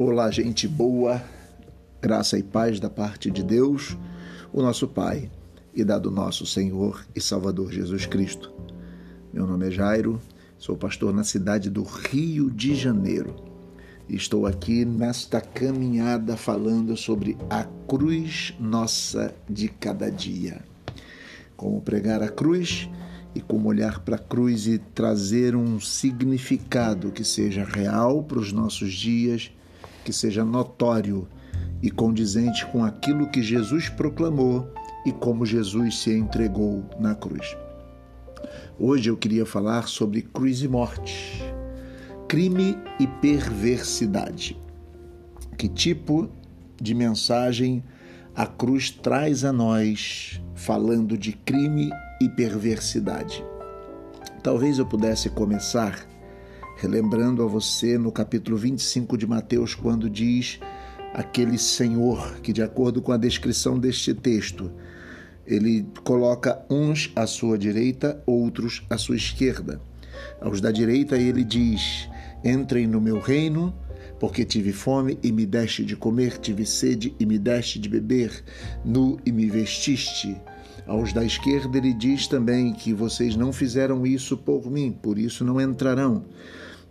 Olá, gente boa, graça e paz da parte de Deus, o nosso Pai, e da do nosso Senhor e Salvador Jesus Cristo. Meu nome é Jairo, sou pastor na cidade do Rio de Janeiro. Estou aqui nesta caminhada falando sobre a cruz nossa de cada dia. Como pregar a cruz e como olhar para a cruz e trazer um significado que seja real para os nossos dias que seja notório e condizente com aquilo que Jesus proclamou e como Jesus se entregou na cruz. Hoje eu queria falar sobre cruz e morte, crime e perversidade. Que tipo de mensagem a cruz traz a nós falando de crime e perversidade? Talvez eu pudesse começar relembrando a você no capítulo 25 de Mateus, quando diz aquele Senhor que, de acordo com a descrição deste texto, ele coloca uns à sua direita, outros à sua esquerda. Aos da direita ele diz: Entrem no meu reino, porque tive fome e me deste de comer, tive sede e me deste de beber, nu e me vestiste. Aos da esquerda ele diz também que vocês não fizeram isso por mim, por isso não entrarão.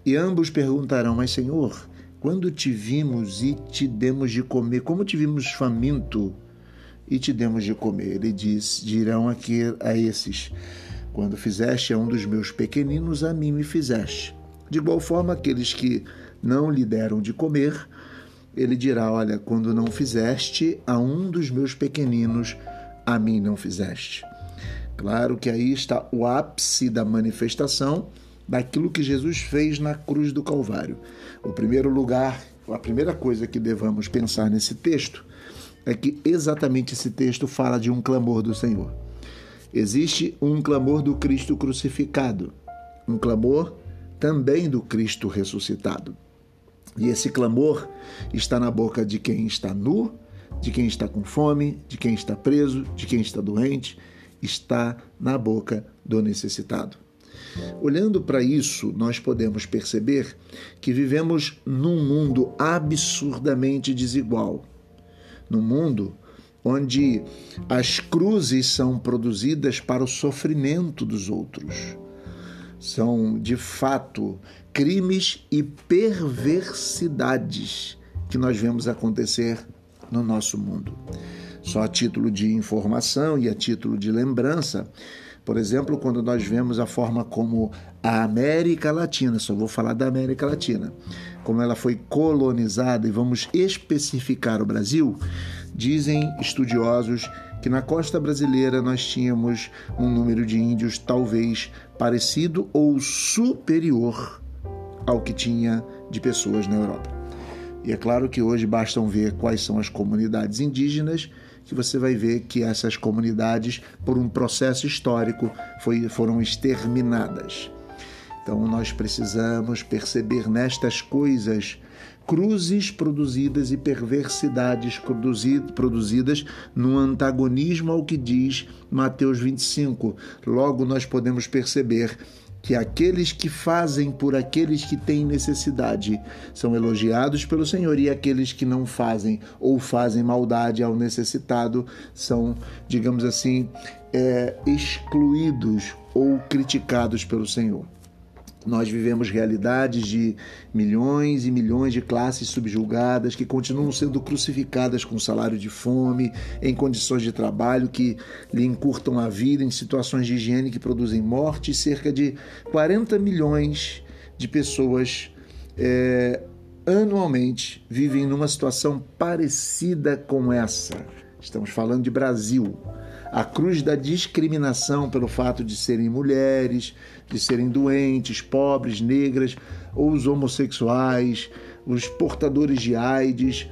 E ambos perguntarão: Mas, Senhor, quando te vimos e te demos de comer, como te vimos faminto e te demos de comer? Ele diz: Dirão aqui a esses: Quando fizeste a um dos meus pequeninos, a mim me fizeste. De igual forma, aqueles que não lhe deram de comer, ele dirá: Olha, quando não fizeste a um dos meus pequeninos, a mim não fizeste. Claro que aí está o ápice da manifestação daquilo que Jesus fez na cruz do Calvário. O primeiro lugar, a primeira coisa que devamos pensar nesse texto é que exatamente esse texto fala de um clamor do Senhor. Existe um clamor do Cristo crucificado, um clamor também do Cristo ressuscitado. E esse clamor está na boca de quem está nu, de quem está com fome, de quem está preso, de quem está doente, está na boca do necessitado. Olhando para isso, nós podemos perceber que vivemos num mundo absurdamente desigual. Num mundo onde as cruzes são produzidas para o sofrimento dos outros. São, de fato, crimes e perversidades que nós vemos acontecer no nosso mundo. Só a título de informação e a título de lembrança, por exemplo, quando nós vemos a forma como a América Latina, só vou falar da América Latina, como ela foi colonizada, e vamos especificar o Brasil, dizem estudiosos que na costa brasileira nós tínhamos um número de índios talvez parecido ou superior ao que tinha de pessoas na Europa. E é claro que hoje bastam ver quais são as comunidades indígenas que você vai ver que essas comunidades, por um processo histórico, foi, foram exterminadas. Então nós precisamos perceber nestas coisas cruzes produzidas e perversidades produzidas no antagonismo ao que diz Mateus 25. Logo nós podemos perceber que aqueles que fazem por aqueles que têm necessidade são elogiados pelo Senhor e aqueles que não fazem ou fazem maldade ao necessitado são, digamos assim, é, excluídos ou criticados pelo Senhor. Nós vivemos realidades de milhões e milhões de classes subjugadas que continuam sendo crucificadas com salário de fome, em condições de trabalho que lhe encurtam a vida, em situações de higiene que produzem morte, cerca de 40 milhões de pessoas é, anualmente vivem numa situação parecida com essa. Estamos falando de Brasil a cruz da discriminação pelo fato de serem mulheres, de serem doentes, pobres, negras, ou os homossexuais, os portadores de AIDS.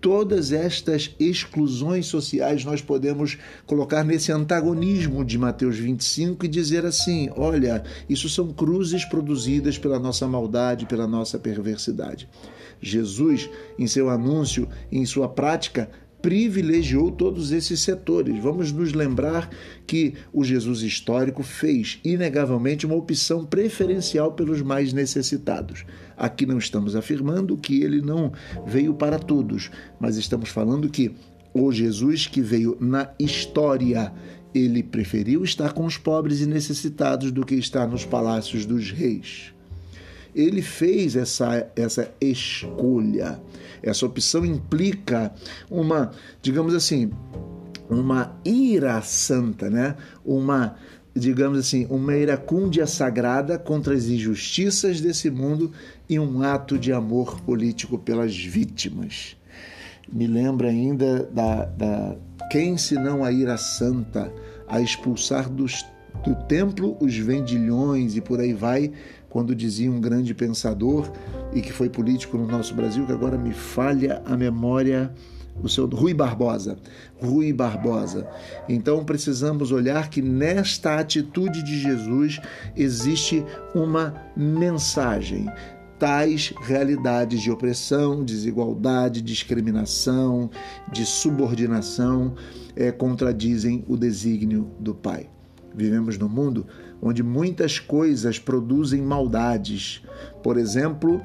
Todas estas exclusões sociais nós podemos colocar nesse antagonismo de Mateus 25 e dizer assim: olha, isso são cruzes produzidas pela nossa maldade, pela nossa perversidade. Jesus, em seu anúncio, em sua prática, privilegiou todos esses setores. Vamos nos lembrar que o Jesus histórico fez, inegavelmente, uma opção preferencial pelos mais necessitados. Aqui não estamos afirmando que ele não veio para todos, mas estamos falando que o Jesus que veio na história ele preferiu estar com os pobres e necessitados do que estar nos palácios dos reis. Ele fez essa, essa escolha. Essa opção implica uma, digamos assim, uma ira santa, né? Uma, digamos assim, uma iracúndia sagrada contra as injustiças desse mundo e um ato de amor político pelas vítimas. Me lembra ainda da, da quem senão a ira santa a expulsar dos, do templo os vendilhões e por aí vai, quando dizia um grande pensador e que foi político no nosso Brasil, que agora me falha a memória, o seu Rui Barbosa. Rui Barbosa. Então precisamos olhar que nesta atitude de Jesus existe uma mensagem tais realidades de opressão, desigualdade, discriminação, de subordinação é, contradizem o desígnio do Pai. Vivemos num mundo onde muitas coisas produzem maldades. Por exemplo,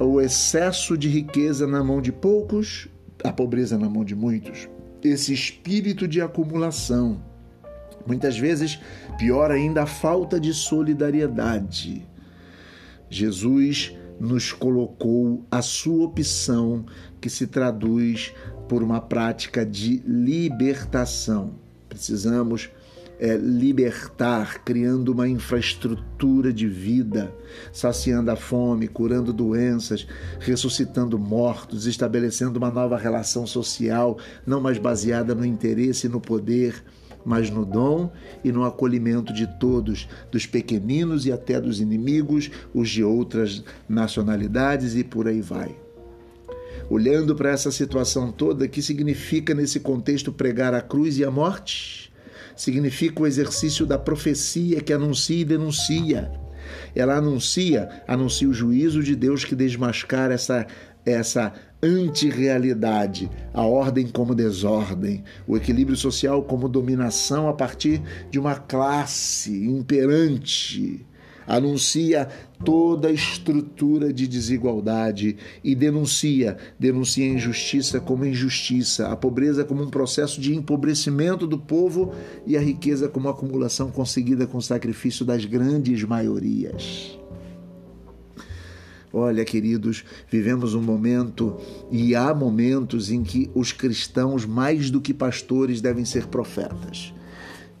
o excesso de riqueza na mão de poucos, a pobreza na mão de muitos. Esse espírito de acumulação. Muitas vezes, pior ainda, a falta de solidariedade. Jesus nos colocou a sua opção, que se traduz por uma prática de libertação. Precisamos é, libertar, criando uma infraestrutura de vida, saciando a fome, curando doenças, ressuscitando mortos, estabelecendo uma nova relação social, não mais baseada no interesse e no poder, mas no dom e no acolhimento de todos, dos pequeninos e até dos inimigos, os de outras nacionalidades e por aí vai. Olhando para essa situação toda, que significa nesse contexto pregar a cruz e a morte? Significa o exercício da profecia que anuncia e denuncia. Ela anuncia, anuncia o juízo de Deus que desmascara essa essa antirrealidade, a ordem como desordem, o equilíbrio social como dominação a partir de uma classe imperante. Anuncia toda a estrutura de desigualdade e denuncia, denuncia a injustiça como injustiça, a pobreza como um processo de empobrecimento do povo e a riqueza como acumulação conseguida com o sacrifício das grandes maiorias. Olha, queridos, vivemos um momento e há momentos em que os cristãos, mais do que pastores, devem ser profetas.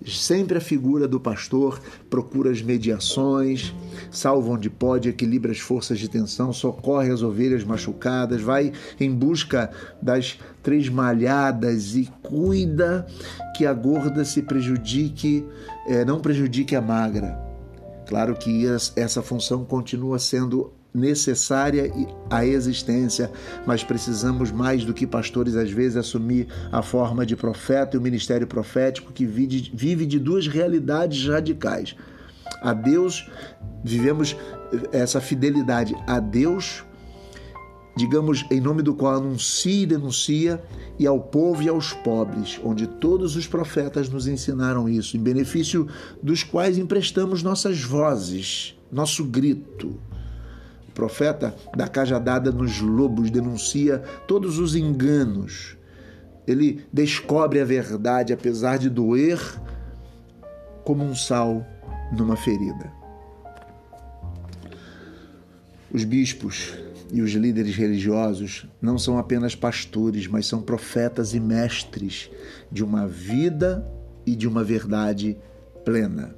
Sempre a figura do pastor procura as mediações, salva onde pode, equilibra as forças de tensão, socorre as ovelhas machucadas, vai em busca das três malhadas e cuida que a gorda se prejudique, é, não prejudique a magra. Claro que essa função continua sendo necessária à existência, mas precisamos mais do que pastores às vezes assumir a forma de profeta e o ministério profético que vive de duas realidades radicais. A Deus vivemos essa fidelidade a Deus, digamos, em nome do qual anuncia e denuncia, e ao povo e aos pobres, onde todos os profetas nos ensinaram isso, em benefício dos quais emprestamos nossas vozes, nosso grito profeta da cajadada nos lobos denuncia todos os enganos. Ele descobre a verdade, apesar de doer como um sal numa ferida. Os bispos e os líderes religiosos não são apenas pastores, mas são profetas e mestres de uma vida e de uma verdade plena.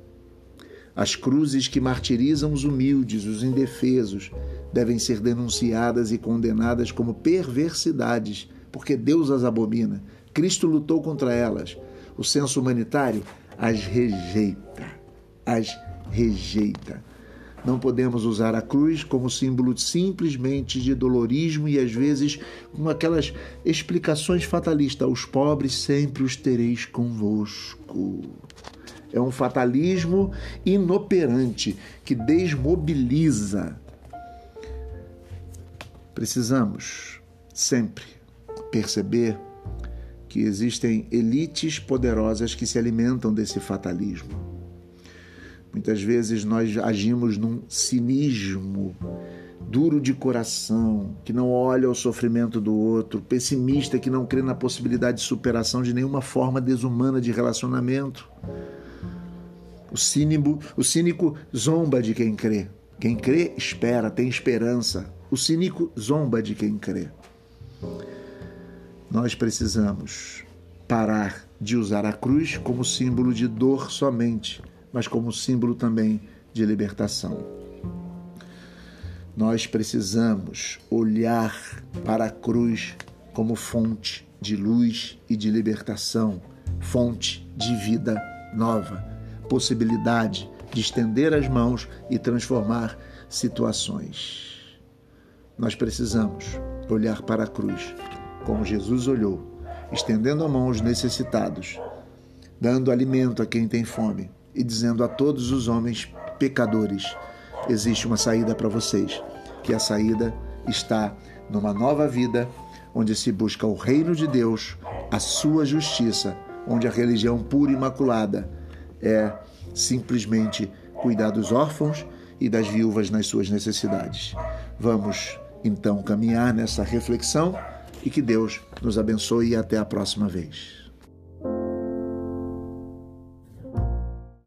As cruzes que martirizam os humildes, os indefesos, devem ser denunciadas e condenadas como perversidades, porque Deus as abomina. Cristo lutou contra elas. O senso humanitário as rejeita. As rejeita. Não podemos usar a cruz como símbolo simplesmente de dolorismo e às vezes com aquelas explicações fatalistas: os pobres sempre os tereis convosco. É um fatalismo inoperante que desmobiliza. Precisamos sempre perceber que existem elites poderosas que se alimentam desse fatalismo. Muitas vezes nós agimos num cinismo duro de coração, que não olha o sofrimento do outro, pessimista que não crê na possibilidade de superação de nenhuma forma desumana de relacionamento. O cínico, o cínico zomba de quem crê. Quem crê espera, tem esperança. O cínico zomba de quem crê. Nós precisamos parar de usar a cruz como símbolo de dor somente, mas como símbolo também de libertação. Nós precisamos olhar para a cruz como fonte de luz e de libertação, fonte de vida nova, possibilidade de estender as mãos e transformar situações. Nós precisamos olhar para a cruz como Jesus olhou, estendendo a mão aos necessitados, dando alimento a quem tem fome e dizendo a todos os homens pecadores: existe uma saída para vocês, que a saída está numa nova vida, onde se busca o reino de Deus, a sua justiça, onde a religião pura e imaculada é simplesmente cuidar dos órfãos e das viúvas nas suas necessidades. Vamos então caminhar nessa reflexão e que Deus nos abençoe e até a próxima vez.